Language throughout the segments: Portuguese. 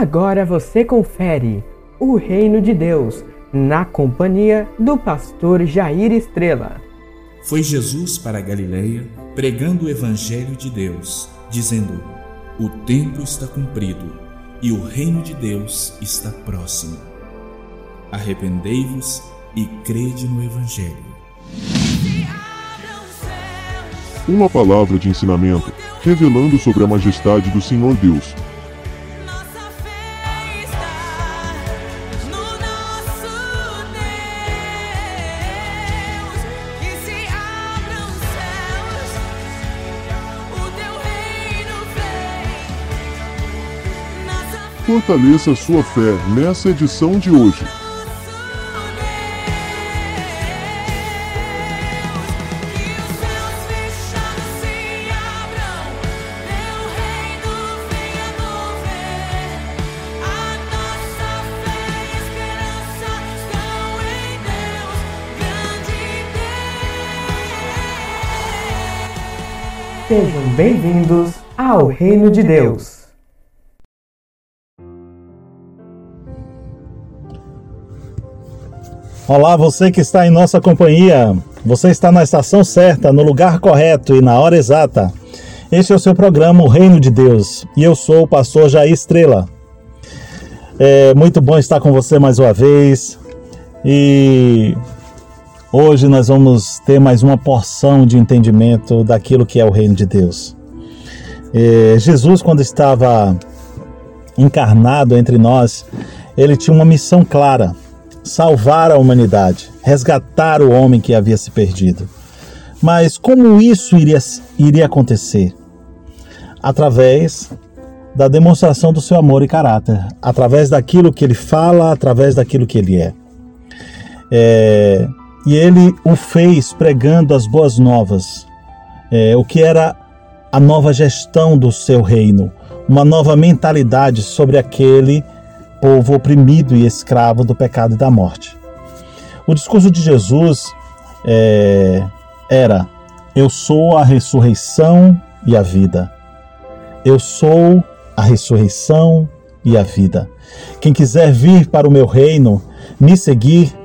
Agora você confere o Reino de Deus na companhia do pastor Jair Estrela. Foi Jesus para a Galileia pregando o evangelho de Deus, dizendo: O tempo está cumprido e o reino de Deus está próximo. Arrependei-vos e crede no evangelho. Uma palavra de ensinamento, revelando sobre a majestade do Senhor Deus Fortaleça sua fé nessa edição de hoje. Sejam bem-vindos ao Reino de Deus. Olá, você que está em nossa companhia. Você está na estação certa, no lugar correto e na hora exata. Este é o seu programa, O Reino de Deus. E eu sou o pastor Jair Estrela. É muito bom estar com você mais uma vez. E hoje nós vamos ter mais uma porção de entendimento daquilo que é o Reino de Deus. É, Jesus, quando estava encarnado entre nós, ele tinha uma missão clara salvar a humanidade, resgatar o homem que havia se perdido. Mas como isso iria, iria acontecer? Através da demonstração do seu amor e caráter, através daquilo que ele fala, através daquilo que ele é. é e ele o fez pregando as boas novas, é, o que era a nova gestão do seu reino, uma nova mentalidade sobre aquele povo oprimido e escravo do pecado e da morte. O discurso de Jesus é, era: Eu sou a ressurreição e a vida. Eu sou a ressurreição e a vida. Quem quiser vir para o meu reino, me seguir,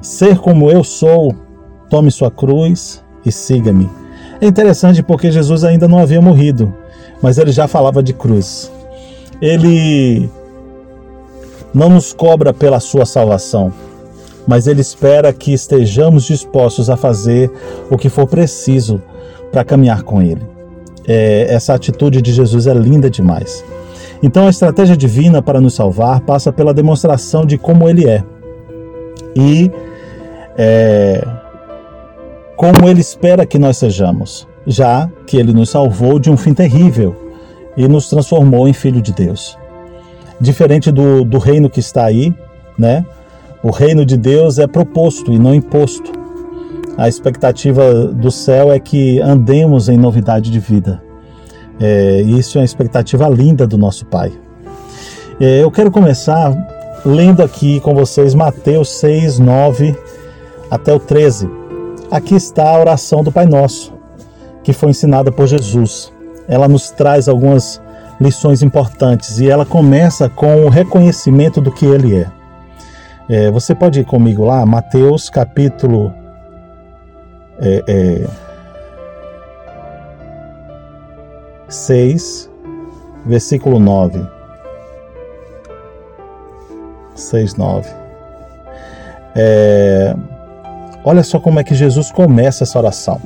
ser como eu sou, tome sua cruz e siga-me. É interessante porque Jesus ainda não havia morrido, mas ele já falava de cruz. Ele não nos cobra pela sua salvação, mas Ele espera que estejamos dispostos a fazer o que for preciso para caminhar com Ele. É, essa atitude de Jesus é linda demais. Então, a estratégia divina para nos salvar passa pela demonstração de como Ele é e é, como Ele espera que nós sejamos, já que Ele nos salvou de um fim terrível e nos transformou em Filho de Deus diferente do, do reino que está aí, né? O reino de Deus é proposto e não imposto. A expectativa do céu é que andemos em novidade de vida. É, isso é uma expectativa linda do nosso Pai. É, eu quero começar lendo aqui com vocês Mateus 6, 9 até o 13. Aqui está a oração do Pai Nosso, que foi ensinada por Jesus. Ela nos traz algumas lições importantes e ela começa com o reconhecimento do que ele é. é você pode ir comigo lá, Mateus capítulo é, é, 6, versículo 9. 6, 9. É, olha só como é que Jesus começa essa oração.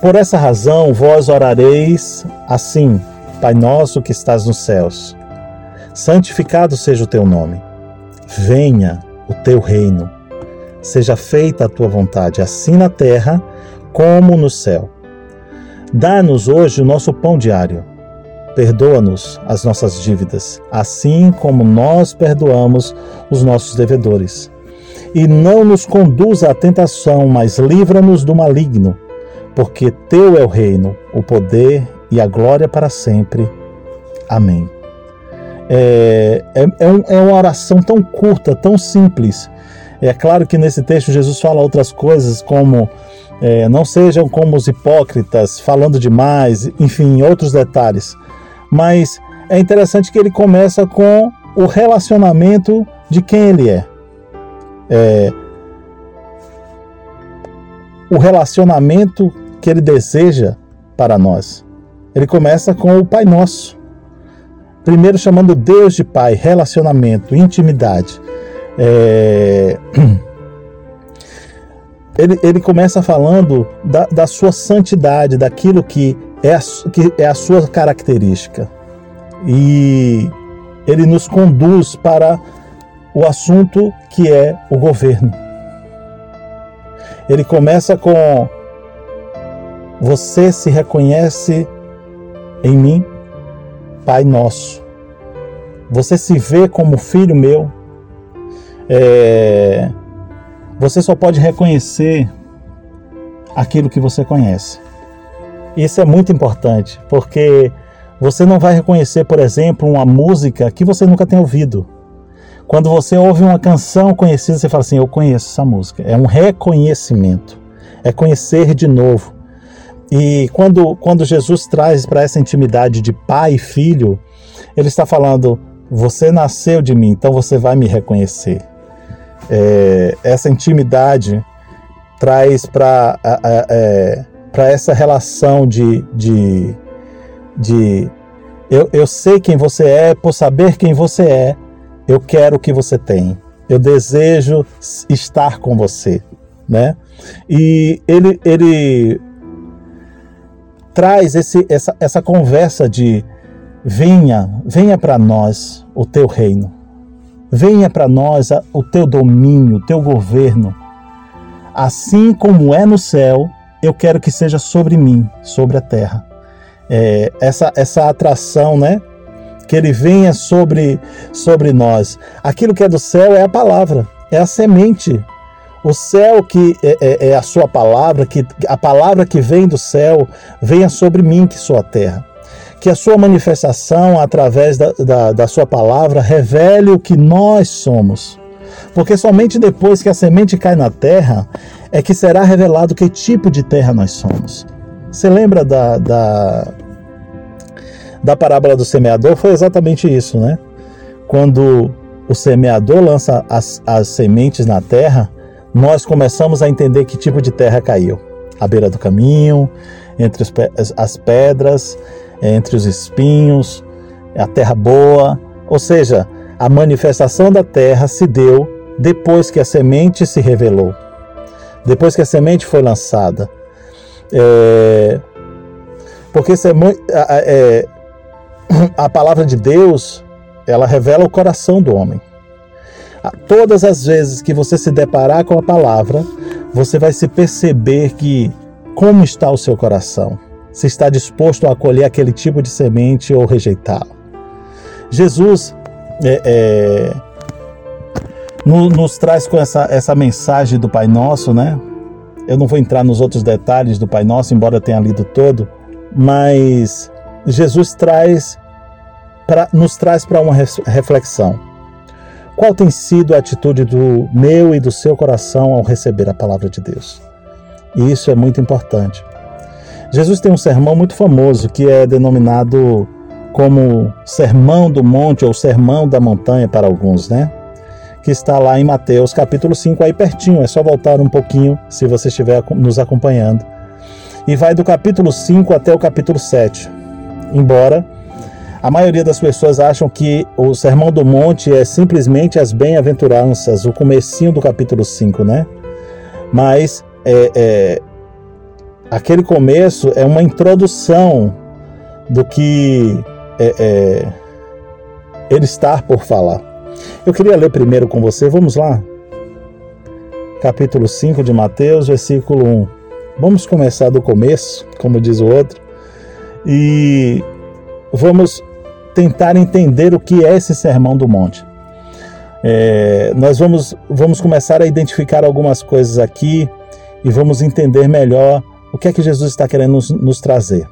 Por essa razão, vós orareis assim: Pai nosso que estás nos céus, santificado seja o teu nome. Venha o teu reino. Seja feita a tua vontade, assim na terra como no céu. Dá-nos hoje o nosso pão diário. Perdoa-nos as nossas dívidas, assim como nós perdoamos os nossos devedores. E não nos conduza à tentação, mas livra-nos do maligno, porque teu é o reino, o poder e a glória para sempre. Amém. É, é, é, um, é uma oração tão curta, tão simples. É claro que nesse texto Jesus fala outras coisas, como é, não sejam como os hipócritas, falando demais, enfim, outros detalhes. Mas é interessante que ele começa com o relacionamento de quem ele é. é o relacionamento que ele deseja para nós. Ele começa com o Pai Nosso. Primeiro chamando Deus de Pai, relacionamento, intimidade. É... Ele, ele começa falando da, da sua santidade, daquilo que é, a, que é a sua característica. E ele nos conduz para o assunto que é o governo. Ele começa com: Você se reconhece em mim, Pai Nosso. Você se vê como filho meu. É... Você só pode reconhecer aquilo que você conhece. Isso é muito importante, porque você não vai reconhecer, por exemplo, uma música que você nunca tem ouvido. Quando você ouve uma canção conhecida, você fala assim: Eu conheço essa música. É um reconhecimento, é conhecer de novo. E quando, quando Jesus traz para essa intimidade de pai e filho, ele está falando: Você nasceu de mim, então você vai me reconhecer. É, essa intimidade traz para é, essa relação de, de, de eu, eu sei quem você é, por saber quem você é, eu quero o que você tem. Eu desejo estar com você, né? E ele, ele traz esse, essa, essa conversa de venha, venha para nós o teu reino. Venha para nós o teu domínio, o teu governo. Assim como é no céu, eu quero que seja sobre mim, sobre a terra. É, essa, essa atração, né? que ele venha sobre, sobre nós. Aquilo que é do céu é a palavra, é a semente. O céu que é, é, é, a sua palavra, que a palavra que vem do céu venha sobre mim, que sou a terra. Que a sua manifestação, através da, da, da sua palavra, revele o que nós somos. Porque somente depois que a semente cai na terra é que será revelado que tipo de terra nós somos. Você lembra da, da, da parábola do semeador foi exatamente isso, né? Quando o semeador lança as, as sementes na terra, nós começamos a entender que tipo de terra caiu. À beira do caminho, entre as pedras, entre os espinhos, a terra boa. Ou seja, a manifestação da terra se deu depois que a semente se revelou, depois que a semente foi lançada. É, porque é, a palavra de Deus, ela revela o coração do homem. Todas as vezes que você se deparar com a palavra, você vai se perceber que como está o seu coração, se está disposto a acolher aquele tipo de semente ou rejeitá-lo. Jesus é, é, no, nos traz com essa, essa mensagem do Pai Nosso, né? Eu não vou entrar nos outros detalhes do Pai Nosso, embora tenha lido todo, mas Jesus traz pra, nos traz para uma reflexão. Qual tem sido a atitude do meu e do seu coração ao receber a palavra de Deus? E isso é muito importante. Jesus tem um sermão muito famoso que é denominado como Sermão do Monte ou Sermão da Montanha para alguns, né? Que está lá em Mateus capítulo 5, aí pertinho, é só voltar um pouquinho se você estiver nos acompanhando. E vai do capítulo 5 até o capítulo 7 embora a maioria das pessoas acham que o Sermão do Monte é simplesmente as bem-aventuranças, o comecinho do capítulo 5, né? Mas é, é, aquele começo é uma introdução do que é, é, ele está por falar. Eu queria ler primeiro com você, vamos lá? Capítulo 5 de Mateus, versículo 1. Vamos começar do começo, como diz o outro e vamos tentar entender o que é esse Sermão do Monte. É, nós vamos, vamos começar a identificar algumas coisas aqui e vamos entender melhor o que é que Jesus está querendo nos, nos trazer.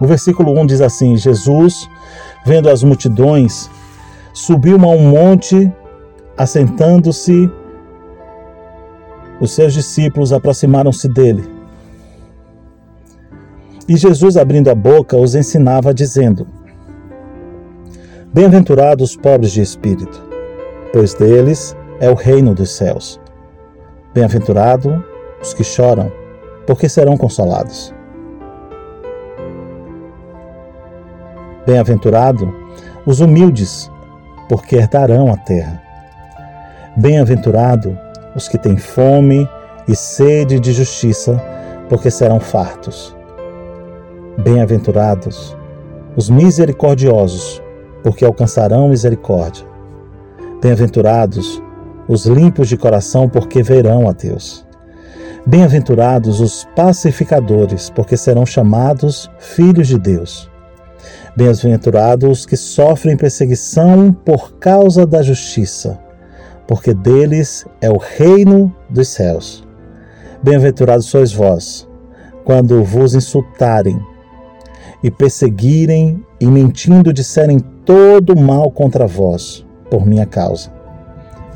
O versículo 1 diz assim: Jesus, vendo as multidões, subiu a um monte, assentando-se, os seus discípulos aproximaram-se dele. E Jesus, abrindo a boca, os ensinava, dizendo: Bem-aventurados os pobres de espírito, pois deles é o reino dos céus. Bem-aventurado os que choram, porque serão consolados. Bem-aventurado os humildes, porque herdarão a terra. Bem-aventurado os que têm fome e sede de justiça, porque serão fartos. Bem-aventurados os misericordiosos, porque alcançarão misericórdia. Bem-aventurados os limpos de coração, porque verão a Deus. Bem-aventurados os pacificadores, porque serão chamados filhos de Deus. Bem-aventurados os que sofrem perseguição por causa da justiça, porque deles é o reino dos céus. Bem-aventurados sois vós, quando vos insultarem e perseguirem e mentindo disserem todo mal contra vós, por minha causa.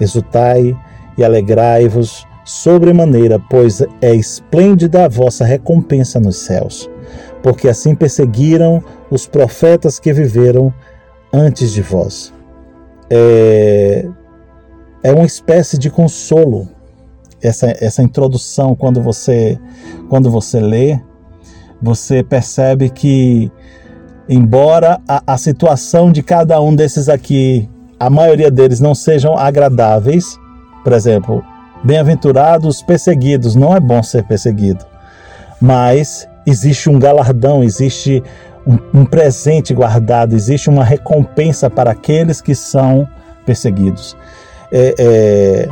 Exultai e alegrai-vos sobremaneira, pois é esplêndida a vossa recompensa nos céus, porque assim perseguiram os profetas que viveram antes de vós. É, é uma espécie de consolo essa, essa introdução quando você quando você lê você percebe que embora a, a situação de cada um desses aqui a maioria deles não sejam agradáveis por exemplo bem-aventurados perseguidos não é bom ser perseguido. Mas existe um galardão existe um, um presente guardado existe uma recompensa para aqueles que são perseguidos. É, é,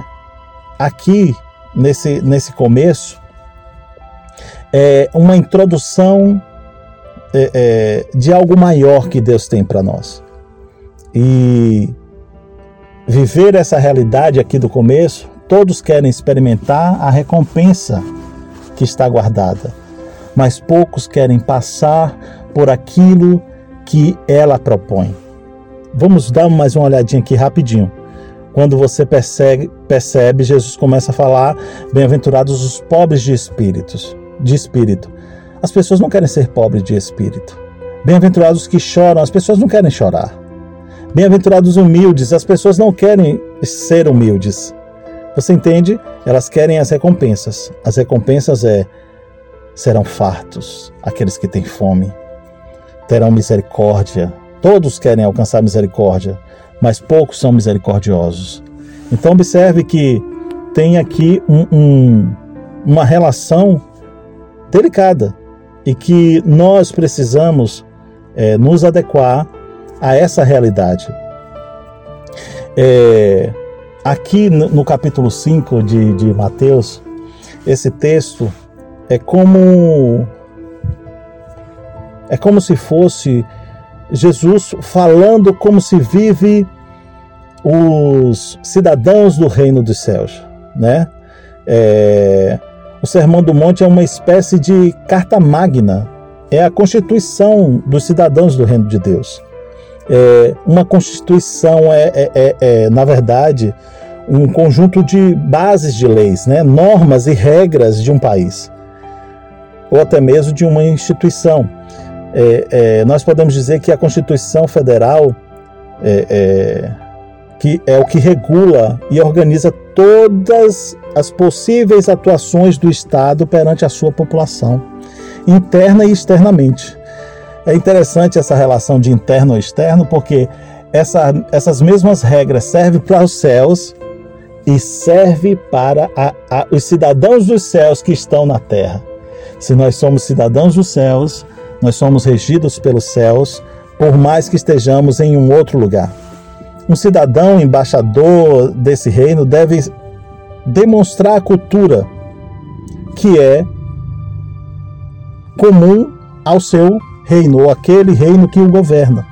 aqui nesse, nesse começo é uma introdução é, é, de algo maior que Deus tem para nós. E viver essa realidade aqui do começo, todos querem experimentar a recompensa que está guardada, mas poucos querem passar por aquilo que ela propõe. Vamos dar mais uma olhadinha aqui rapidinho. Quando você percebe, percebe Jesus começa a falar: bem-aventurados os pobres de espíritos, de espírito. As pessoas não querem ser pobres de espírito. Bem-aventurados os que choram, as pessoas não querem chorar. Bem-aventurados os humildes, as pessoas não querem ser humildes. Você entende? Elas querem as recompensas. As recompensas é serão fartos aqueles que têm fome, terão misericórdia. Todos querem alcançar misericórdia mas poucos são misericordiosos. Então, observe que tem aqui um, um, uma relação delicada e que nós precisamos é, nos adequar a essa realidade. É, aqui no, capítulo 5 de, de Mateus, esse texto é como é como se fosse Jesus falando como se vive os cidadãos do reino dos céus, né? É, o Sermão do Monte é uma espécie de carta magna, é a constituição dos cidadãos do reino de Deus. É, uma constituição é, é, é, é na verdade, um conjunto de bases de leis, né? normas e regras de um país, ou até mesmo de uma instituição é, é, nós podemos dizer que a Constituição Federal que é o que regula e organiza todas as possíveis atuações do Estado perante a sua população, interna e externamente. É interessante essa relação de interno e externo, porque essa, essas mesmas regras servem para os céus e serve para a, a, os cidadãos dos céus que estão na terra. Se nós somos cidadãos dos céus, nós somos regidos pelos céus, por mais que estejamos em um outro lugar. Um cidadão embaixador desse reino deve demonstrar a cultura que é comum ao seu reino, ou aquele reino que o governa.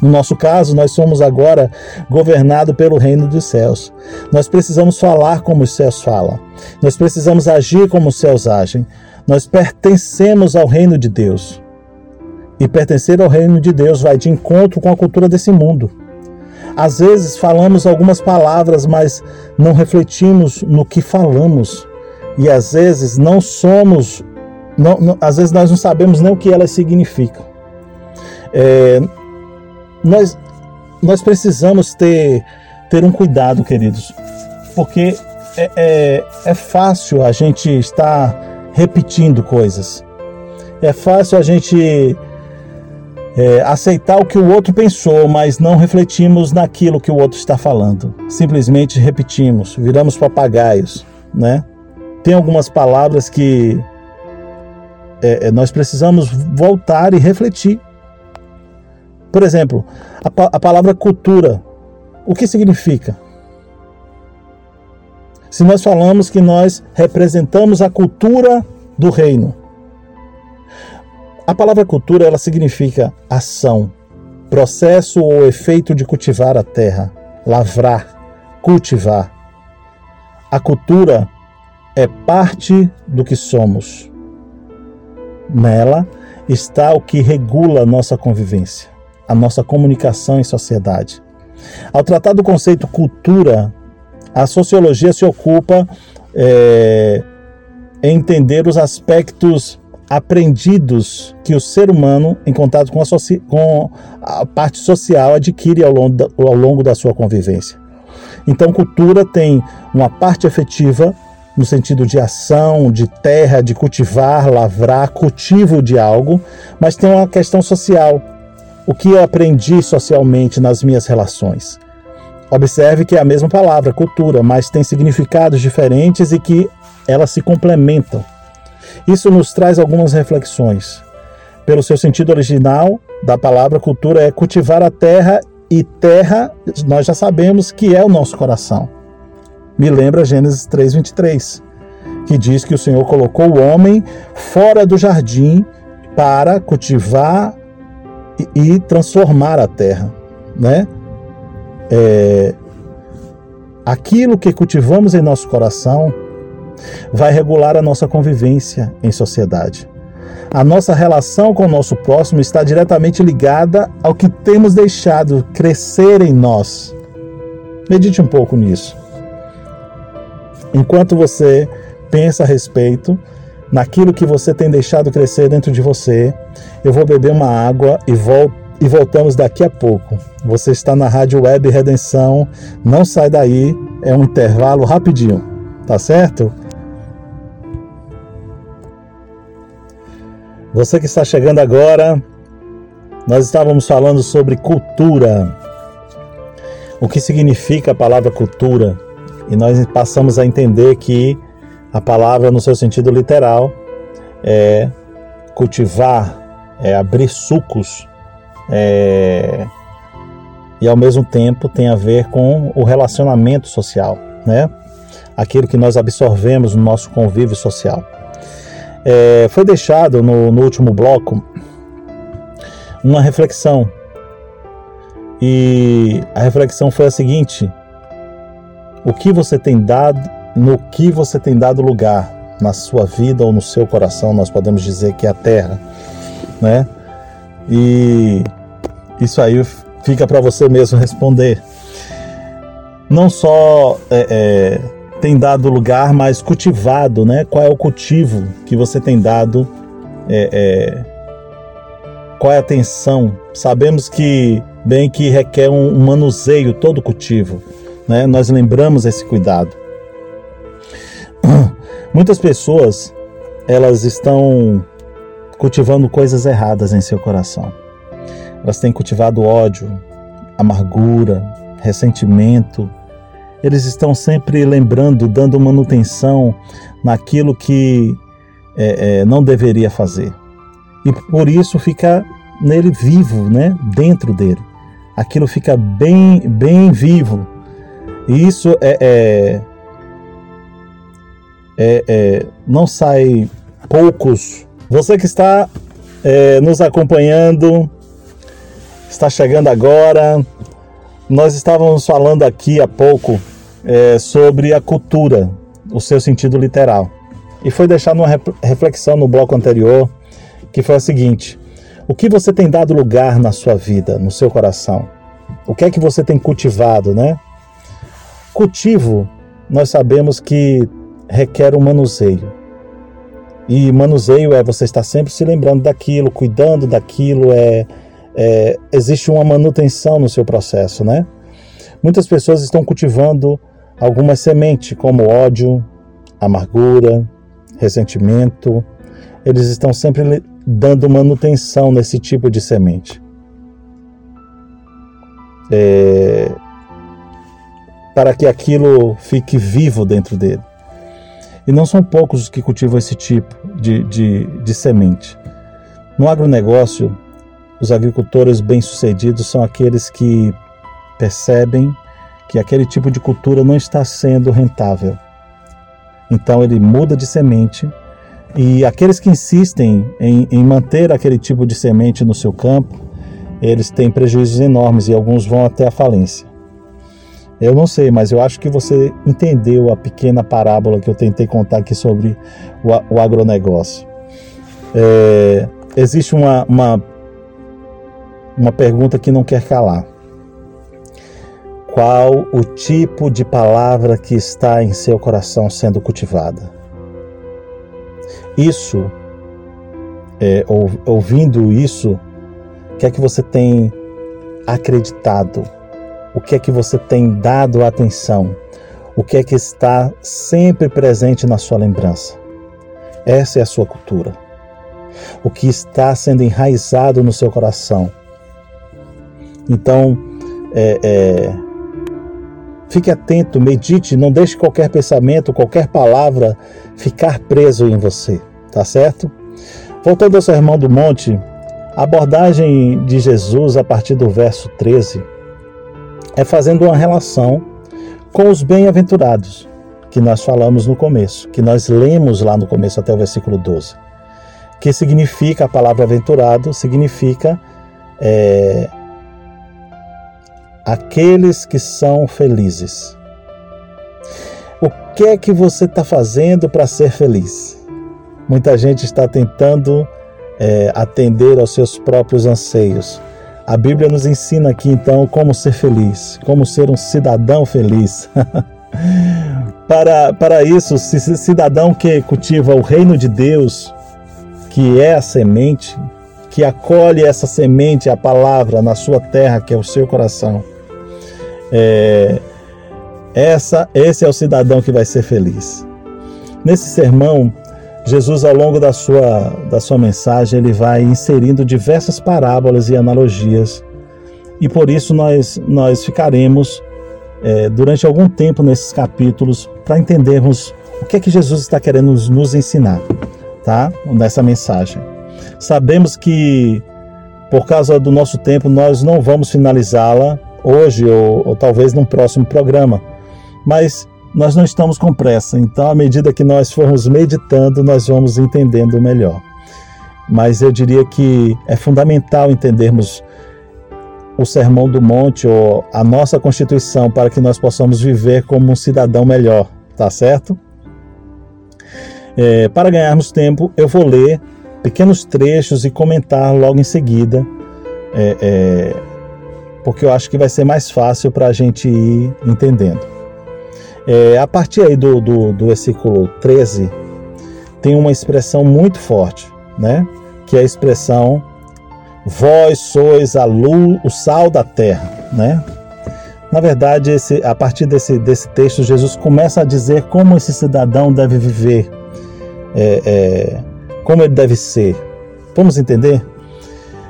No nosso caso, nós somos agora governados pelo reino dos céus. Nós precisamos falar como os céus falam. Nós precisamos agir como os céus agem. Nós pertencemos ao reino de Deus. E pertencer ao reino de Deus vai de encontro com a cultura desse mundo. Às vezes falamos algumas palavras, mas não refletimos no que falamos. E às vezes não somos, não, não, às vezes nós não sabemos nem o que elas significam. É, nós, nós precisamos ter, ter um cuidado, queridos, porque é, é, é fácil a gente estar repetindo coisas. É fácil a gente é, aceitar o que o outro pensou, mas não refletimos naquilo que o outro está falando. Simplesmente repetimos, viramos papagaios, né? Tem algumas palavras que é, é nós precisamos voltar e refletir. Por exemplo, a, a palavra cultura. O que significa? Se nós falamos que nós representamos a cultura do reino, a palavra cultura ela significa ação, processo ou efeito de cultivar a terra, lavrar, cultivar. A cultura é parte do que somos. Nela está o que regula nossa convivência, a nossa comunicação em sociedade. Ao tratar do conceito cultura, a sociologia se ocupa é, em entender os aspectos aprendidos que o ser humano, em contato com a, com a parte social, adquire ao longo, da, ao longo da sua convivência. Então, cultura tem uma parte efetiva no sentido de ação, de terra, de cultivar, lavrar, cultivo de algo, mas tem uma questão social. O que eu aprendi socialmente nas minhas relações? Observe que é a mesma palavra, cultura, mas tem significados diferentes e que elas se complementam. Isso nos traz algumas reflexões. Pelo seu sentido original da palavra cultura é cultivar a terra e terra nós já sabemos que é o nosso coração. Me lembra Gênesis 3:23, que diz que o Senhor colocou o homem fora do jardim para cultivar e, transformar a terra, né? É, aquilo que cultivamos em nosso coração vai regular a nossa convivência em sociedade. A nossa relação com o nosso próximo está diretamente ligada ao que temos deixado crescer em nós. Medite um pouco nisso. Enquanto você pensa a respeito naquilo que você tem deixado crescer dentro de você, eu vou beber uma água e e voltamos daqui a pouco. Você está na Rádio Web Redenção. Não sai daí, é um intervalo rapidinho, tá certo? Você que está chegando agora, nós estávamos falando sobre cultura. O que significa a palavra cultura? E nós passamos a entender que a palavra, no seu sentido literal, é cultivar, é abrir sucos, é... e ao mesmo tempo tem a ver com o relacionamento social, né? Aquilo que nós absorvemos no nosso convívio social. É, foi deixado no, no último bloco uma reflexão. E a reflexão foi a seguinte: o que você tem dado, no que você tem dado lugar na sua vida ou no seu coração, nós podemos dizer que é a terra, né? E isso aí fica para você mesmo responder. Não só é, é, tem dado lugar, mas cultivado, né? Qual é o cultivo que você tem dado? É, é, qual é a atenção? Sabemos que bem que requer um, um manuseio todo cultivo, né? Nós lembramos esse cuidado. Muitas pessoas elas estão cultivando coisas erradas em seu coração. Elas têm cultivado ódio, amargura, ressentimento, eles estão sempre lembrando, dando manutenção naquilo que é, é, não deveria fazer. E por isso fica nele vivo, né? dentro dele. Aquilo fica bem, bem vivo. E isso é, é, é, é não sai poucos. Você que está é, nos acompanhando, está chegando agora. Nós estávamos falando aqui há pouco é, sobre a cultura, o seu sentido literal. E foi deixar uma reflexão no bloco anterior, que foi a seguinte: o que você tem dado lugar na sua vida, no seu coração? O que é que você tem cultivado, né? Cultivo, nós sabemos que requer um manuseio. E manuseio é você estar sempre se lembrando daquilo, cuidando daquilo, é, é, existe uma manutenção no seu processo, né? Muitas pessoas estão cultivando algumas sementes, como ódio, amargura, ressentimento. Eles estão sempre dando manutenção nesse tipo de semente. É, para que aquilo fique vivo dentro dele. E não são poucos os que cultivam esse tipo de, de, de semente. No agronegócio, os agricultores bem-sucedidos são aqueles que percebem que aquele tipo de cultura não está sendo rentável. Então ele muda de semente e aqueles que insistem em, em manter aquele tipo de semente no seu campo, eles têm prejuízos enormes e alguns vão até a falência. Eu não sei, mas eu acho que você entendeu a pequena parábola que eu tentei contar aqui sobre o, o agronegócio. É, existe uma, uma, uma pergunta que não quer calar. Qual o tipo de palavra que está em seu coração sendo cultivada? Isso, é, ouvindo isso, o que é que você tem acreditado? o que é que você tem dado atenção, o que é que está sempre presente na sua lembrança. Essa é a sua cultura. O que está sendo enraizado no seu coração. Então, é, é, fique atento, medite, não deixe qualquer pensamento, qualquer palavra ficar preso em você, tá certo? Voltando ao Sermão do Monte, a abordagem de Jesus a partir do verso 13 é fazendo uma relação com os bem-aventurados, que nós falamos no começo, que nós lemos lá no começo até o versículo 12. Que significa a palavra aventurado, significa é, aqueles que são felizes. O que é que você está fazendo para ser feliz? Muita gente está tentando é, atender aos seus próprios anseios a Bíblia nos ensina aqui então como ser feliz, como ser um cidadão feliz. para, para isso, cidadão que cultiva o reino de Deus, que é a semente, que acolhe essa semente, a palavra, na sua terra, que é o seu coração. É, essa, esse é o cidadão que vai ser feliz. Nesse sermão, Jesus, ao longo da sua, da sua mensagem, ele vai inserindo diversas parábolas e analogias, e por isso nós, nós ficaremos é, durante algum tempo nesses capítulos para entendermos o que é que Jesus está querendo nos, nos ensinar, tá? Nessa mensagem. Sabemos que, por causa do nosso tempo, nós não vamos finalizá-la hoje ou, ou talvez num próximo programa, mas nós não estamos com pressa, então à medida que nós formos meditando, nós vamos entendendo melhor. Mas eu diria que é fundamental entendermos o Sermão do Monte ou a nossa Constituição para que nós possamos viver como um cidadão melhor, tá certo? É, para ganharmos tempo, eu vou ler pequenos trechos e comentar logo em seguida, é, é, porque eu acho que vai ser mais fácil para a gente ir entendendo. É, a partir aí do, do, do versículo 13, tem uma expressão muito forte, né? Que é a expressão vós sois a luz, o sal da terra, né? Na verdade, esse, a partir desse, desse texto, Jesus começa a dizer como esse cidadão deve viver, é, é, como ele deve ser. Vamos entender?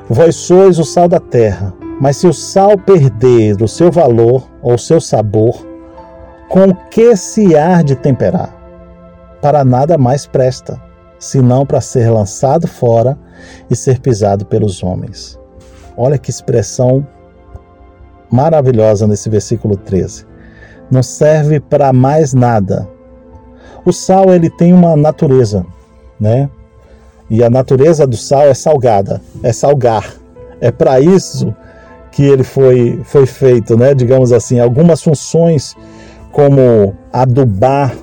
Vós sois o sal da terra, mas se o sal perder o seu valor ou o seu sabor, com que se há de temperar? Para nada mais presta, senão para ser lançado fora e ser pisado pelos homens. Olha que expressão maravilhosa nesse versículo 13. Não serve para mais nada. O sal ele tem uma natureza, né? E a natureza do sal é salgada, é salgar. É para isso que ele foi, foi feito, né? Digamos assim, algumas funções como adubar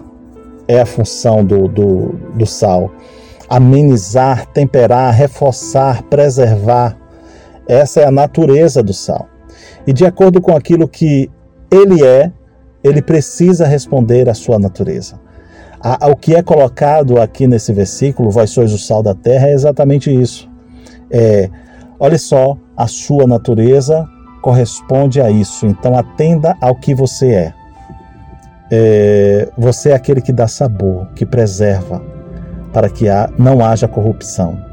é a função do, do, do sal. Amenizar, temperar, reforçar, preservar. Essa é a natureza do sal. E de acordo com aquilo que ele é, ele precisa responder à sua natureza. O que é colocado aqui nesse versículo, vós sois o sal da terra, é exatamente isso. É, olha só a sua natureza corresponde a isso. Então atenda ao que você é. é você é aquele que dá sabor, que preserva, para que não haja corrupção.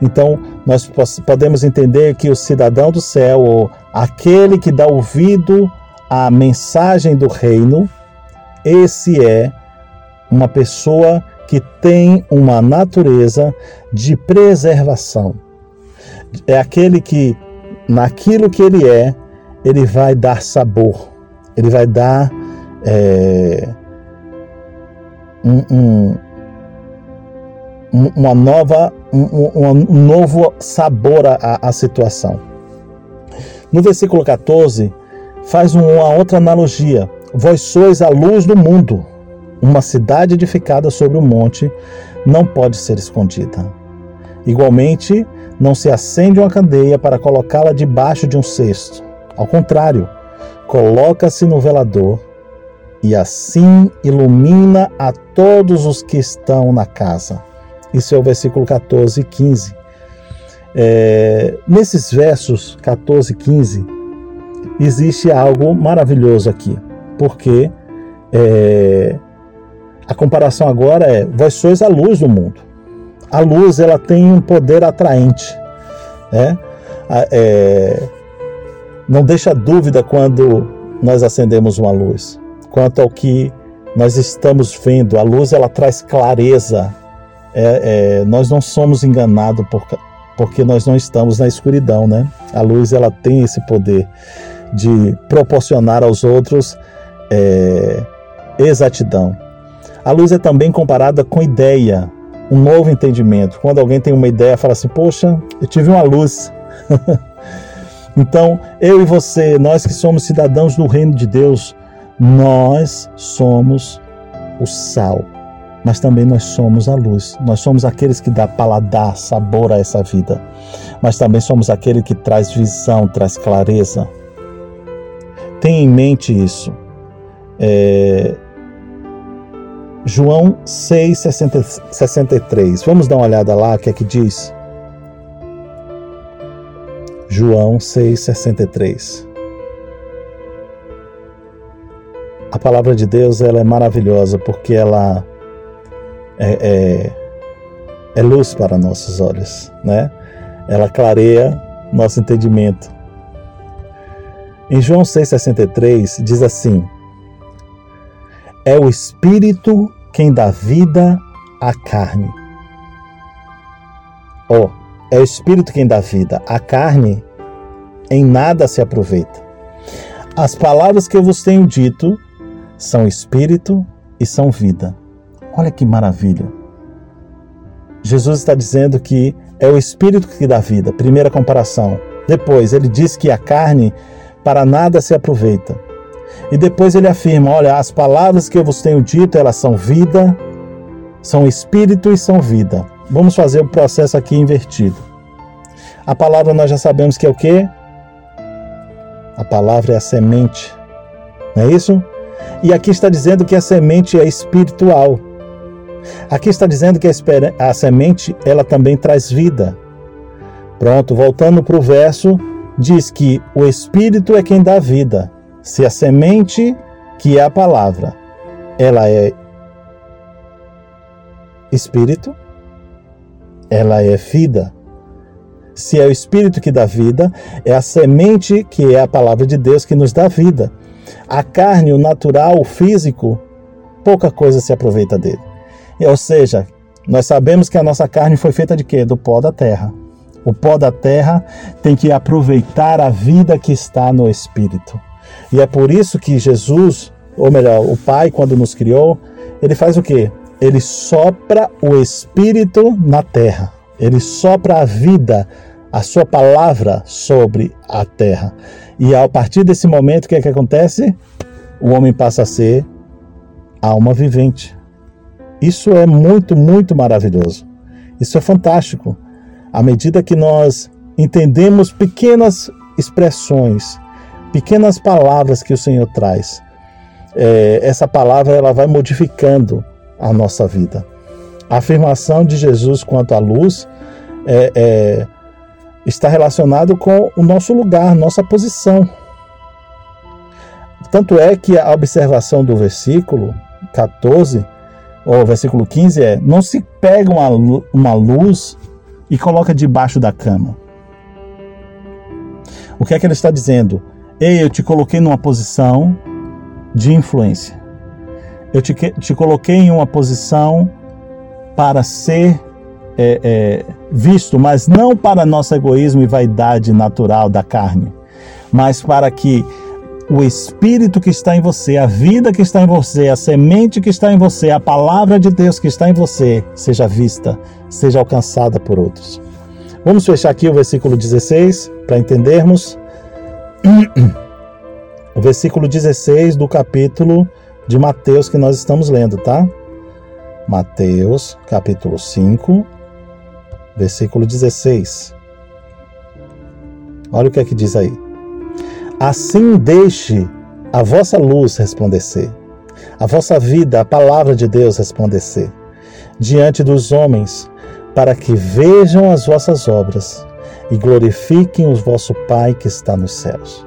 Então, nós podemos entender que o cidadão do céu, ou aquele que dá ouvido à mensagem do reino, esse é uma pessoa que tem uma natureza de preservação. É aquele que, naquilo que ele é, ele vai dar sabor, ele vai dar é, um, um, uma nova, um, um, novo sabor à, à situação. No versículo 14, faz uma outra analogia. Vós sois a luz do mundo. Uma cidade edificada sobre um monte não pode ser escondida. Igualmente, não se acende uma candeia para colocá-la debaixo de um cesto. Ao contrário, coloca-se no velador e assim ilumina a todos os que estão na casa. Isso é o versículo 14 e 15. É, nesses versos 14 e 15, existe algo maravilhoso aqui, porque é, a comparação agora é: vós sois a luz do mundo. A luz ela tem um poder atraente. Né? É, não deixa dúvida quando nós acendemos uma luz, quanto ao que nós estamos vendo. A luz ela traz clareza. É, é, nós não somos enganados por, porque nós não estamos na escuridão, né? A luz ela tem esse poder de proporcionar aos outros é, exatidão. A luz é também comparada com ideia, um novo entendimento. Quando alguém tem uma ideia, fala assim: Poxa, eu tive uma luz. então, eu e você, nós que somos cidadãos do reino de Deus, nós somos o sal, mas também nós somos a luz. Nós somos aqueles que dá paladar, sabor a essa vida, mas também somos aquele que traz visão, traz clareza. Tenha em mente isso. É, João 6, 63. Vamos dar uma olhada lá, o que é que diz? João 6, 63. A palavra de Deus ela é maravilhosa porque ela é, é, é luz para nossos olhos, né? Ela clareia nosso entendimento. Em João 6,63 diz assim: É o Espírito quem dá vida à carne. Oh, é o Espírito quem dá vida. A carne em nada se aproveita. As palavras que eu vos tenho dito são Espírito e são vida. Olha que maravilha. Jesus está dizendo que é o Espírito que dá vida. Primeira comparação. Depois, ele diz que a carne para nada se aproveita. E depois ele afirma: Olha, as palavras que eu vos tenho dito, elas são vida, são espírito e são vida. Vamos fazer o processo aqui invertido. A palavra nós já sabemos que é o quê? A palavra é a semente. Não é isso? E aqui está dizendo que a semente é espiritual. Aqui está dizendo que a, semente ela também traz vida. Pronto, voltando para o verso, diz que o espírito é quem dá vida. Se a semente, que é a palavra, ela é espírito, ela é vida. Se é o espírito que dá vida, é a semente que é a palavra de Deus que nos dá vida. A carne, o natural, o físico, pouca coisa se aproveita dele. Ou seja, nós sabemos que a nossa carne foi feita de quê? Do pó da terra. O pó da terra tem que aproveitar a vida que está no espírito. E é por isso que Jesus, ou melhor, o Pai, quando nos criou, ele faz o quê? Ele sopra o Espírito na terra. Ele sopra a vida, a sua palavra sobre a terra. E a partir desse momento, o que é que acontece? O homem passa a ser alma vivente. Isso é muito, muito maravilhoso. Isso é fantástico. À medida que nós entendemos pequenas expressões pequenas palavras que o Senhor traz. É, essa palavra ela vai modificando a nossa vida. A afirmação de Jesus quanto à luz é, é, está relacionado com o nosso lugar, nossa posição. Tanto é que a observação do versículo 14, ou versículo 15 é: Não se pega uma, uma luz e coloca debaixo da cama. O que é que ele está dizendo? Ei, eu te coloquei numa posição de influência. Eu te, te coloquei em uma posição para ser é, é, visto, mas não para nosso egoísmo e vaidade natural da carne, mas para que o Espírito que está em você, a vida que está em você, a semente que está em você, a palavra de Deus que está em você, seja vista, seja alcançada por outros. Vamos fechar aqui o versículo 16 para entendermos. O versículo 16 do capítulo de Mateus que nós estamos lendo, tá? Mateus, capítulo 5, versículo 16. Olha o que é que diz aí. Assim deixe a vossa luz resplandecer, a vossa vida, a palavra de Deus resplandecer, diante dos homens, para que vejam as vossas obras e glorifiquem o vosso Pai que está nos céus.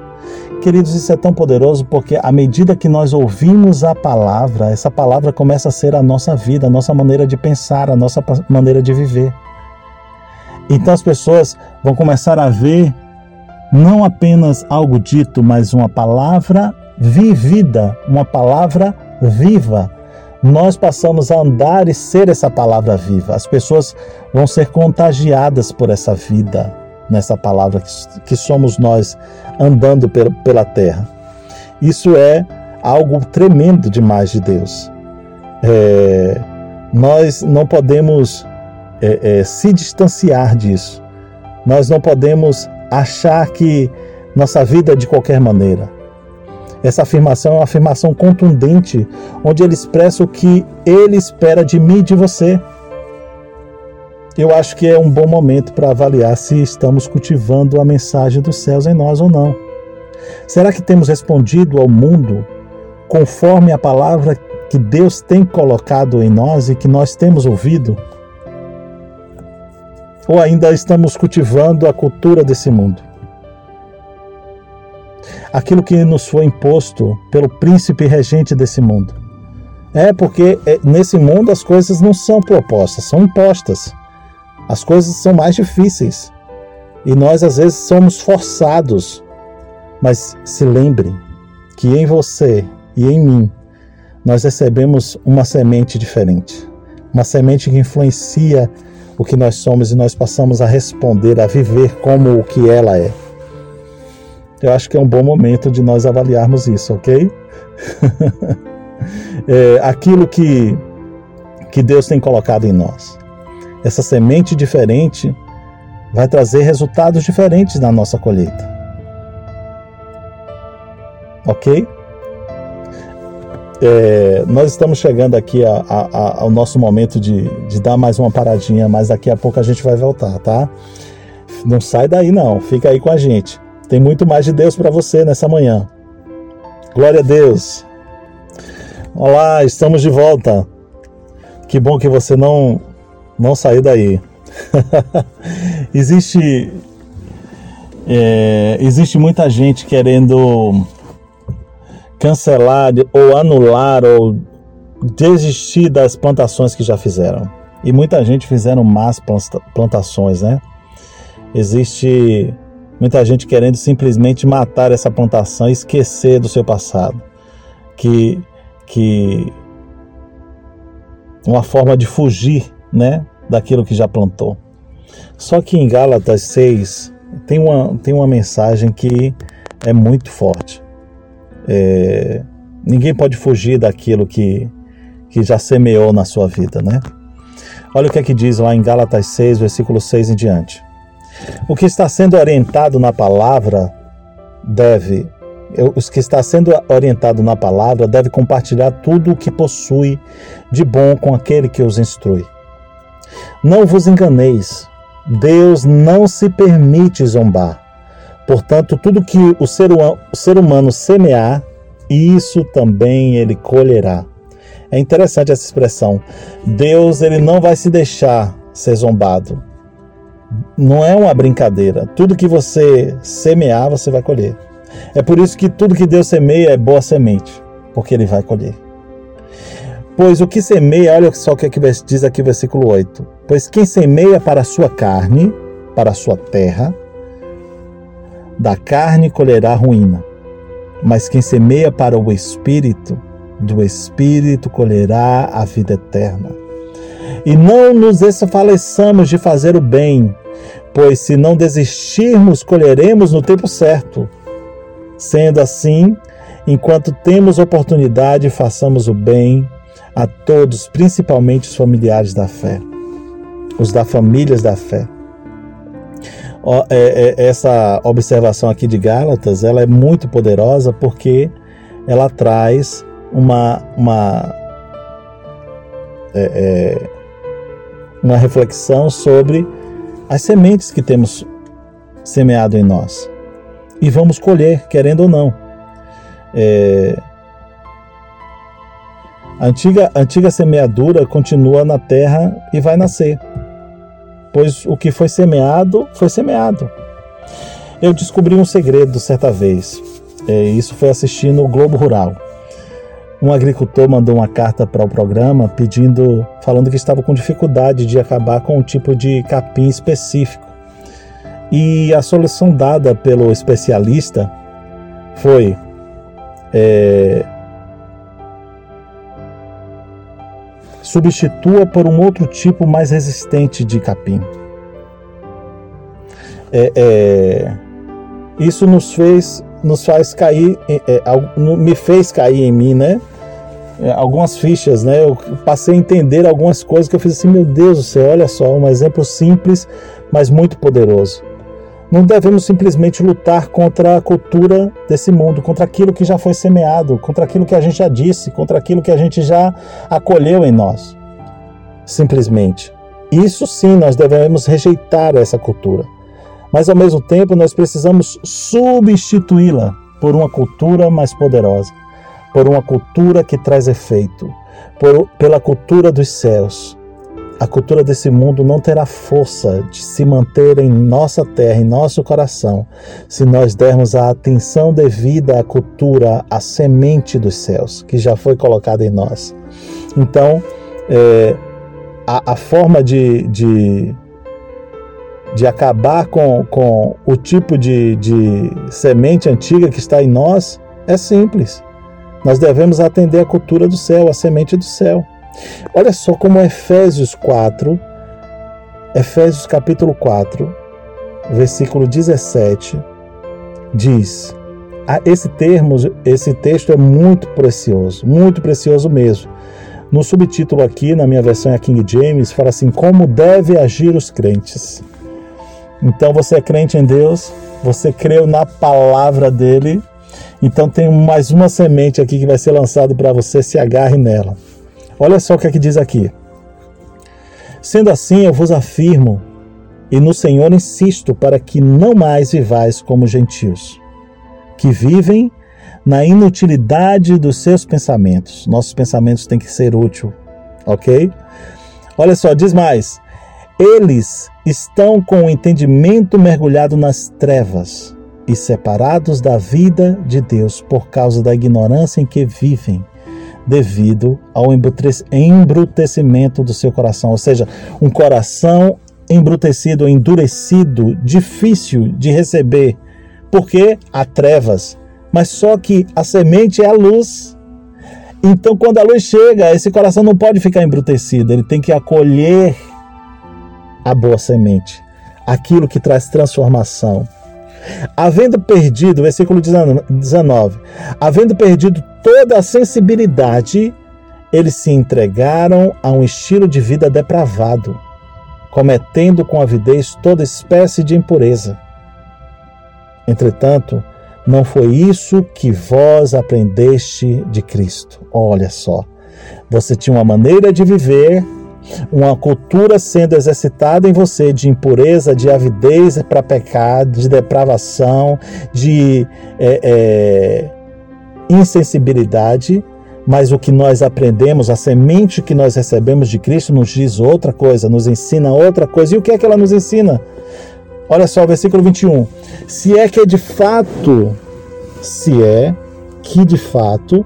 Queridos, isso é tão poderoso porque à medida que nós ouvimos a palavra, essa palavra começa a ser a nossa vida, a nossa maneira de pensar, a nossa maneira de viver. Então as pessoas vão começar a ver não apenas algo dito, mas uma palavra vivida, uma palavra viva. Nós passamos a andar e ser essa palavra viva. As pessoas vão ser contagiadas por essa vida, nessa palavra que, somos nós andando pela terra. Isso é algo tremendo demais de Deus. É, nós não podemos é, é, se distanciar disso. Nós não podemos achar que nossa vida é de qualquer maneira. Essa afirmação é uma afirmação contundente, onde ele expressa o que ele espera de mim e de você. Eu acho que é um bom momento para avaliar se estamos cultivando a mensagem dos céus em nós ou não. Será que temos respondido ao mundo conforme a palavra que Deus tem colocado em nós e que nós temos ouvido? Ou ainda estamos cultivando a cultura desse mundo? Aquilo que nos foi imposto pelo príncipe regente desse mundo. É porque é, nesse mundo as coisas não são propostas, são impostas. As coisas são mais difíceis. E nós às vezes somos forçados. Mas se lembre que em você e em mim nós recebemos uma semente diferente. Uma semente que influencia o que nós somos e nós passamos a responder, a viver como o que ela é. Eu acho que é um bom momento de nós avaliarmos isso, ok? é, aquilo que, que Deus tem colocado em nós. Essa semente diferente vai trazer resultados diferentes na nossa colheita. Ok? É, nós estamos chegando aqui a, a, a, ao nosso momento de, de dar mais uma paradinha, mas daqui a pouco a gente vai voltar, tá? Não sai daí não, fica aí com a gente. Tem muito mais de Deus para você nessa manhã. Glória a Deus. Olá, estamos de volta. Que bom que você não não saiu daí. existe é, existe muita gente querendo cancelar ou anular ou desistir das plantações que já fizeram. E muita gente fizeram más plantações, né? Existe muita gente querendo simplesmente matar essa plantação e esquecer do seu passado. Que que uma forma de fugir, né, daquilo que já plantou. Só que em Gálatas 6 tem uma, tem uma mensagem que é muito forte. É, ninguém pode fugir daquilo que, que já semeou na sua vida, né? Olha o que é que diz lá em Gálatas 6, versículo 6 em diante. O que está sendo orientado na palavra deve, os que está sendo orientado na palavra deve compartilhar tudo o que possui de bom com aquele que os instrui. Não vos enganeis, Deus não se permite zombar. Portanto, tudo que o ser, humano semear, isso também ele colherá. É interessante essa expressão. Deus ele não vai se deixar ser zombado. Não é uma brincadeira. Tudo que você semear, você vai colher. É por isso que tudo que Deus semeia é boa semente, porque ele vai colher. Pois o que semeia, olha só o que diz aqui o versículo 8. Pois quem semeia para a sua carne, para a sua terra, da carne colherá ruína. Mas quem semeia para o espírito, do espírito colherá a vida eterna. E não nos desfaleçamos de fazer o bem, pois se não desistirmos, colheremos no tempo certo. Sendo assim, enquanto temos oportunidade, façamos o bem a todos, principalmente os familiares da fé, os da famílias da fé. É, é, essa observação aqui de Gálatas, ela é muito poderosa porque ela traz uma, uma, é, é, uma reflexão sobre as sementes que temos semeado em nós e vamos colher, querendo ou não. É... A antiga, antiga semeadura continua na terra e vai nascer, pois o que foi semeado, foi semeado. Eu descobri um segredo certa vez, é, isso foi assistindo o Globo Rural. Um agricultor mandou uma carta para o programa pedindo, falando que estava com dificuldade de acabar com um tipo de capim específico e a solução dada pelo especialista foi é, substitua por um outro tipo mais resistente de capim. É, é, isso nos fez, nos faz cair, é, é, me fez cair em mim, né? É, algumas fichas, né? Eu passei a entender algumas coisas que eu fiz assim, meu Deus do céu, olha só, um exemplo simples, mas muito poderoso. Não devemos simplesmente lutar contra a cultura desse mundo, contra aquilo que já foi semeado, contra aquilo que a gente já disse, contra aquilo que a gente já acolheu em nós. Simplesmente. Isso sim, nós devemos rejeitar essa cultura. Mas ao mesmo tempo, nós precisamos substituí-la por uma cultura mais poderosa, por uma cultura que traz efeito, por, pela cultura dos céus a cultura desse mundo não terá força de se manter em nossa terra, em nosso coração, se nós dermos a atenção devida à cultura, à semente dos céus, que já foi colocada em nós. Então, é, a, a, forma de, de, de acabar com, com o tipo de, de semente antiga que está em nós é simples. Nós devemos atender a cultura do céu, a semente do céu. Olha só como Efésios 4, Efésios capítulo 4, versículo 17, diz: ah, esse termo, esse texto é muito precioso, muito precioso mesmo. No subtítulo aqui, na minha versão é King James, fala assim: Como deve agir os crentes. Então você é crente em Deus, você creu na palavra dele, então tem mais uma semente aqui que vai ser lançada para você, se agarre nela. Olha só o que, é que diz aqui. Sendo assim, eu vos afirmo, e no Senhor insisto, para que não mais vivais como gentios, que vivem na inutilidade dos seus pensamentos. Nossos pensamentos têm que ser útil, ok? Olha só, diz mais. Eles estão com o entendimento mergulhado nas trevas e separados da vida de Deus por causa da ignorância em que vivem devido ao embrutecimento do seu coração, ou seja, um coração embrutecido, endurecido, difícil de receber, porque há trevas, mas só que a semente é a luz. Então, quando a luz chega, esse coração não pode ficar embrutecido, ele tem que acolher a boa semente, aquilo que traz transformação. Havendo perdido, versículo 19, havendo perdido toda a sensibilidade, eles se entregaram a um estilo de vida depravado, cometendo com avidez toda espécie de impureza. Entretanto, não foi isso que vós aprendeste de Cristo. Olha só, você tinha uma maneira de viver uma cultura sendo exercitada em você de impureza, de avidez para pecar, de depravação, de é, é, insensibilidade, Mas o que nós aprendemos, a semente que nós recebemos de Cristo, nos diz outra coisa, nos ensina outra coisa. E o que é que ela nos ensina? Olha só, versículo 21. Se é que de fato, se é que de fato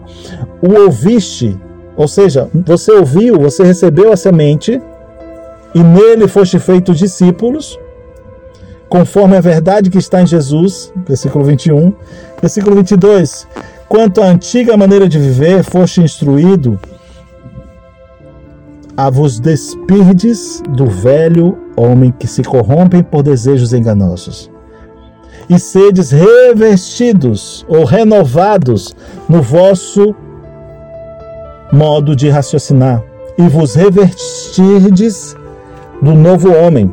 o ouviste, ou seja, você ouviu, você recebeu a semente e nele foste feitos discípulos, conforme a verdade que está em Jesus, versículo 21. Versículo 22. Quanto à antiga maneira de viver, foste instruído a vos despirdes do velho homem que se corrompem por desejos enganosos, e sedes revestidos ou renovados no vosso modo de raciocinar, e vos revestirdes do novo homem,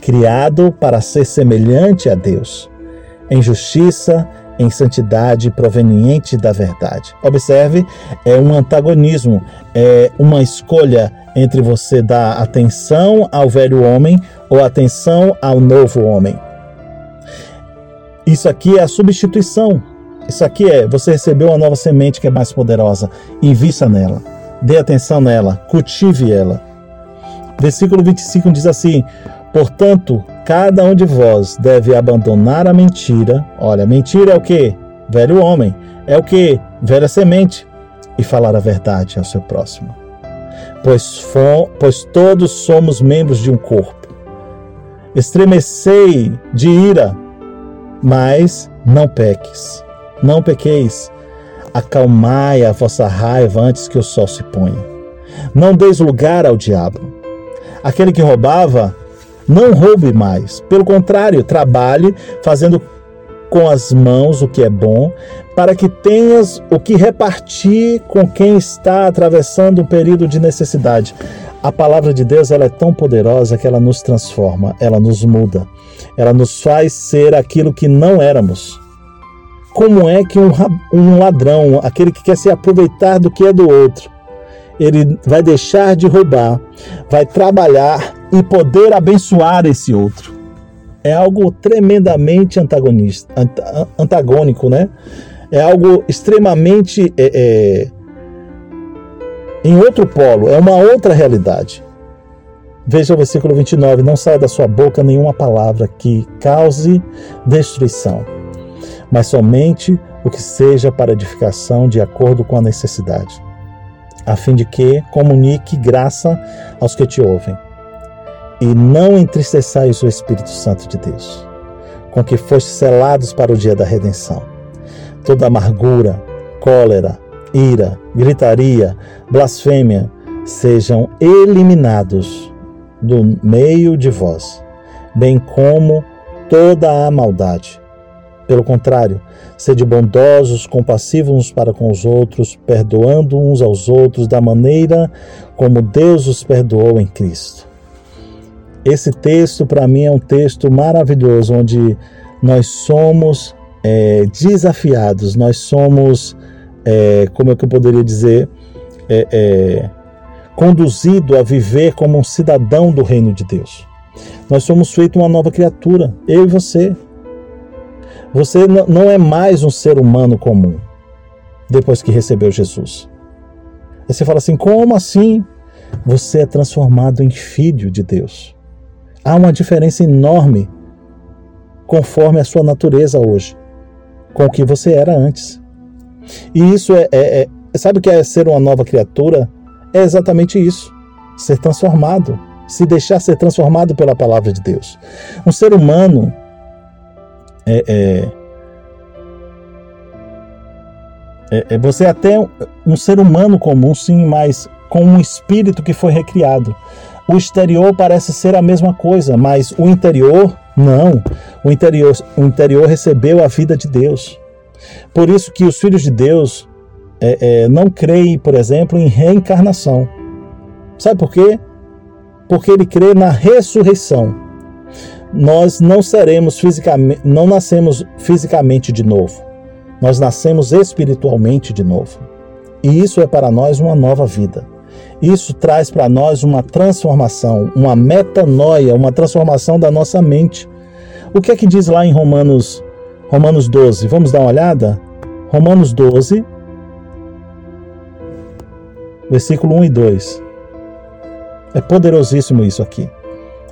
criado para ser semelhante a Deus, em justiça, em santidade proveniente da verdade. Observe, é um antagonismo, é uma escolha entre você dar atenção ao velho homem ou atenção ao novo homem. Isso aqui é a substituição. Isso aqui é você recebeu uma nova semente que é mais poderosa. Invista nela. Dê atenção nela. Cultive ela. Versículo 25 diz assim: Portanto, cada um de vós deve abandonar a mentira. Olha, mentira é o que? Velho homem. É o que? Velha semente. E falar a verdade ao seu próximo. Pois, pois todos somos membros de um corpo. Estremecei de ira, mas não peques. Não pequeis. Acalmai a vossa raiva antes que o sol se ponha. Não deis lugar ao diabo. Aquele que roubava, não roube mais. Pelo contrário, trabalhe fazendo com as mãos o que é bom, para que tenhas o que repartir com quem está atravessando um período de necessidade. A palavra de Deus ela é tão poderosa que ela nos transforma, ela nos muda, ela nos faz ser aquilo que não éramos. Como é que um, um ladrão, aquele que quer se aproveitar do que é do outro, ele vai deixar de roubar, vai trabalhar e poder abençoar esse outro. É algo tremendamente antagonista, antagônico, né? É algo extremamente é, é, em outro polo, é uma outra realidade. Veja o versículo 29: Não saia da sua boca nenhuma palavra que cause destruição, mas somente o que seja para edificação de acordo com a necessidade a fim de que comunique graça aos que te ouvem. E não entristeçais o Espírito Santo de Deus, com que foste selados para o dia da redenção. Toda amargura, cólera, ira, gritaria, blasfêmia sejam eliminados do meio de vós, bem como toda a maldade pelo contrário, sede bondosos, compassivos uns para com os outros, perdoando uns aos outros da maneira como Deus os perdoou em Cristo. Esse texto, para mim, é um texto maravilhoso, onde nós somos é, desafiados, nós somos, é, como é que eu poderia dizer, é, é, conduzido a viver como um cidadão do reino de Deus. Nós somos feito uma nova criatura, eu e você. Você não é mais um ser humano comum depois que recebeu Jesus. Aí você fala assim: como assim? Você é transformado em filho de Deus. Há uma diferença enorme conforme a sua natureza hoje, com o que você era antes. E isso é, é, é sabe o que é ser uma nova criatura? É exatamente isso: ser transformado, se deixar ser transformado pela palavra de Deus. Um ser humano é, é, é, é, você é até um, ser humano comum, sim, mas com um espírito que foi recriado. O exterior parece ser a mesma coisa, mas o interior não. O interior, o interior recebeu a vida de Deus. Por isso que os filhos de Deus é, é, não creem, por exemplo, em reencarnação. Sabe por quê? Porque ele crê na ressurreição nós não seremos fisicamente, não nascemos fisicamente de novo. Nós nascemos espiritualmente de novo. E isso é para nós uma nova vida. Isso traz para nós uma transformação, uma metanoia, uma transformação da nossa mente. O que é que diz lá em Romanos, Romanos 12? Vamos dar uma olhada? Romanos 12, versículo 1 e 2. É poderosíssimo isso aqui.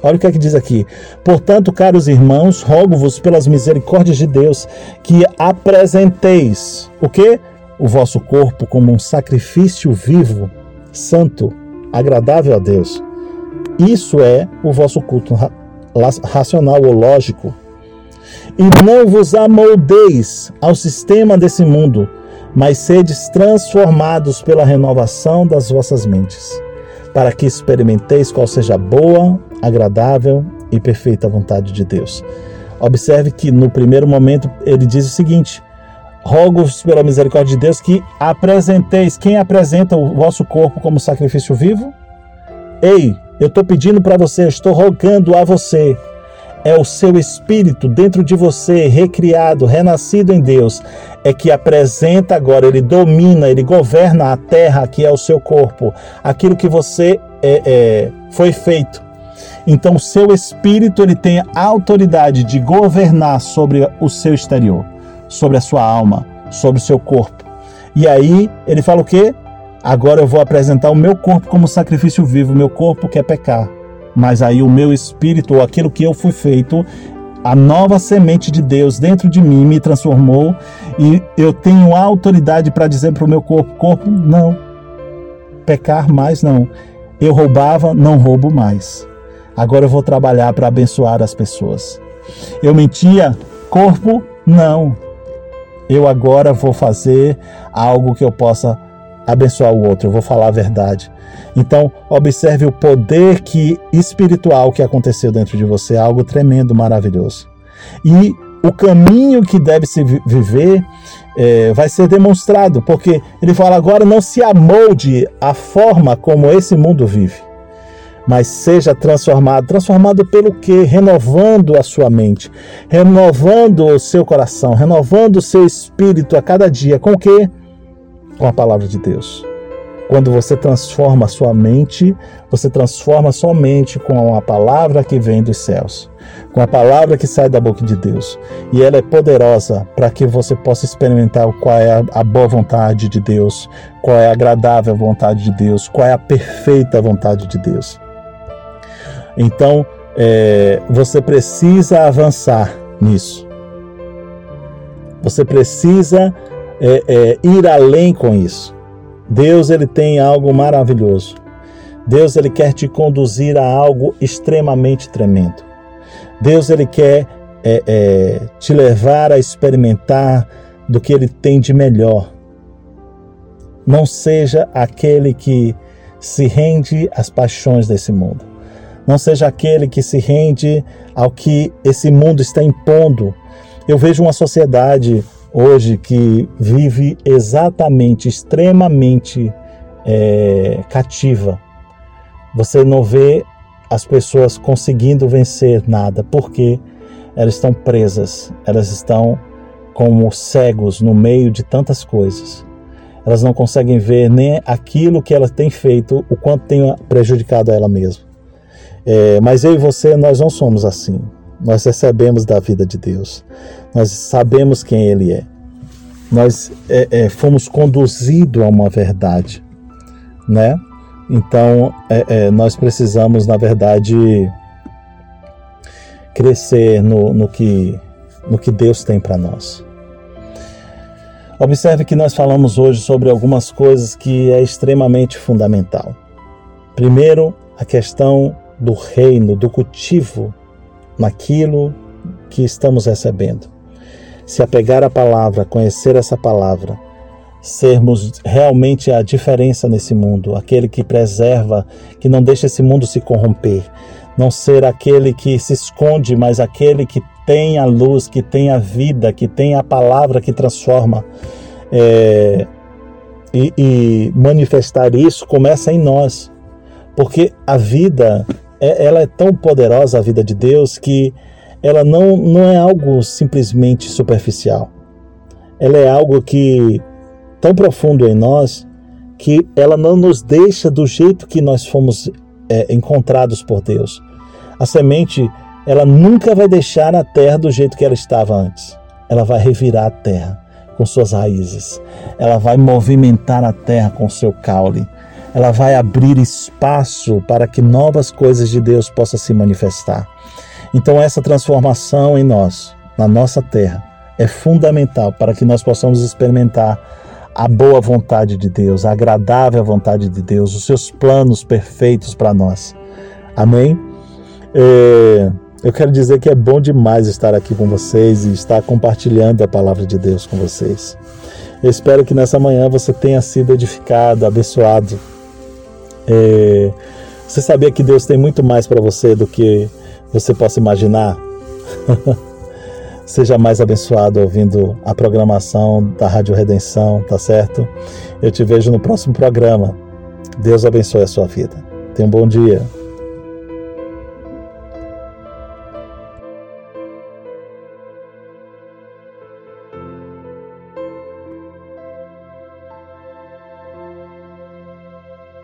Olha o que é que diz aqui. Portanto, caros irmãos, rogo-vos pelas misericórdias de Deus que apresenteis o que? O vosso corpo como um sacrifício vivo, santo, agradável a Deus. Isso é o vosso culto racional ou lógico. E não vos amoldeis ao sistema desse mundo, mas sedes transformados pela renovação das vossas mentes, para que experimenteis qual seja boa, agradável e perfeita vontade de Deus. Observe que no primeiro momento ele diz o seguinte: Rogo-vos pela misericórdia de Deus que apresenteis. Quem apresenta o vosso corpo como sacrifício vivo? Ei, eu estou pedindo para você, estou rogando a você. É o seu espírito dentro de você, recriado, renascido em Deus, é que apresenta agora, ele domina, ele governa a terra que é o seu corpo, aquilo que você é, é, foi feito. Então, o seu espírito ele tem a autoridade de governar sobre o seu exterior, sobre a sua alma, sobre o seu corpo. E aí ele fala o quê? Agora eu vou apresentar o meu corpo como sacrifício vivo, meu corpo quer pecar. Mas aí o meu espírito, ou aquilo que eu fui feito, a nova semente de Deus dentro de mim me transformou e eu tenho autoridade para dizer para o meu corpo: corpo, não. Pecar mais não. Eu roubava, não roubo mais. Agora eu vou trabalhar para abençoar as pessoas. Eu mentia, corpo, não. Eu agora vou fazer algo que eu possa abençoar o outro, eu vou falar a verdade. Então, observe o poder que espiritual que aconteceu dentro de você, algo tremendo, maravilhoso. E o caminho que deve se viver é, vai ser demonstrado, porque ele fala agora não se amolde a forma como esse mundo vive mas seja transformado. Transformado pelo quê? Renovando a sua mente, renovando o seu coração, renovando o seu espírito a cada dia. Com o quê? Com a palavra de Deus. Quando você transforma a sua mente, você transforma a sua mente com a palavra que vem dos céus, com a palavra que sai da boca de Deus. E ela é poderosa para que você possa experimentar qual é a boa vontade de Deus, qual é a agradável vontade de Deus, qual é a perfeita vontade de Deus. Então, é, você precisa avançar nisso. Você precisa é, é, ir além com isso. Deus ele tem algo maravilhoso. Deus ele quer te conduzir a algo extremamente tremendo. Deus ele quer é, é, te levar a experimentar do que ele tem de melhor. Não seja aquele que se rende às paixões desse mundo. Não seja aquele que se rende ao que esse mundo está impondo. Eu vejo uma sociedade hoje que vive exatamente, extremamente é, cativa. Você não vê as pessoas conseguindo vencer nada, porque elas estão presas, elas estão como cegos no meio de tantas coisas. Elas não conseguem ver nem aquilo que elas têm feito, o quanto tem prejudicado a ela mesma. É, mas eu e você, nós não somos assim. Nós recebemos da vida de Deus. Nós sabemos quem Ele é. Nós é, é, fomos conduzidos a uma verdade, né? Então, é, é, nós precisamos, na verdade, crescer no, no, que, no que Deus tem para nós. Observe que nós falamos hoje sobre algumas coisas que é extremamente fundamental. Primeiro, a questão do reino, do cultivo naquilo que estamos recebendo. Se apegar à palavra, conhecer essa palavra, sermos realmente a diferença nesse mundo, aquele que preserva, que não deixa esse mundo se corromper, não ser aquele que se esconde, mas aquele que tem a luz, que tem a vida, que tem a palavra que transforma. É, e, e manifestar isso começa em nós, porque a vida é, ela é tão poderosa, a vida de Deus, que ela não, não é algo simplesmente superficial. Ela é algo que tão profundo em nós que ela não nos deixa do jeito que nós fomos é, encontrados por Deus. A semente, ela nunca vai deixar a terra do jeito que ela estava antes. Ela vai revirar a terra com suas raízes. Ela vai movimentar a terra com seu caule ela vai abrir espaço para que novas coisas de Deus possam se manifestar. Então, essa transformação em nós, na nossa terra, é fundamental para que nós possamos experimentar a boa vontade de Deus, a agradável vontade de Deus, os seus planos perfeitos para nós. Amém? É, eu quero dizer que é bom demais estar aqui com vocês e estar compartilhando a palavra de Deus com vocês. Eu espero que nessa manhã você tenha sido edificado, abençoado. É, você sabia que Deus tem muito mais para você do que você possa imaginar? Seja mais abençoado ouvindo a programação da Rádio Redenção, tá certo? Eu te vejo no próximo programa. Deus abençoe a sua vida. Tenha um bom dia.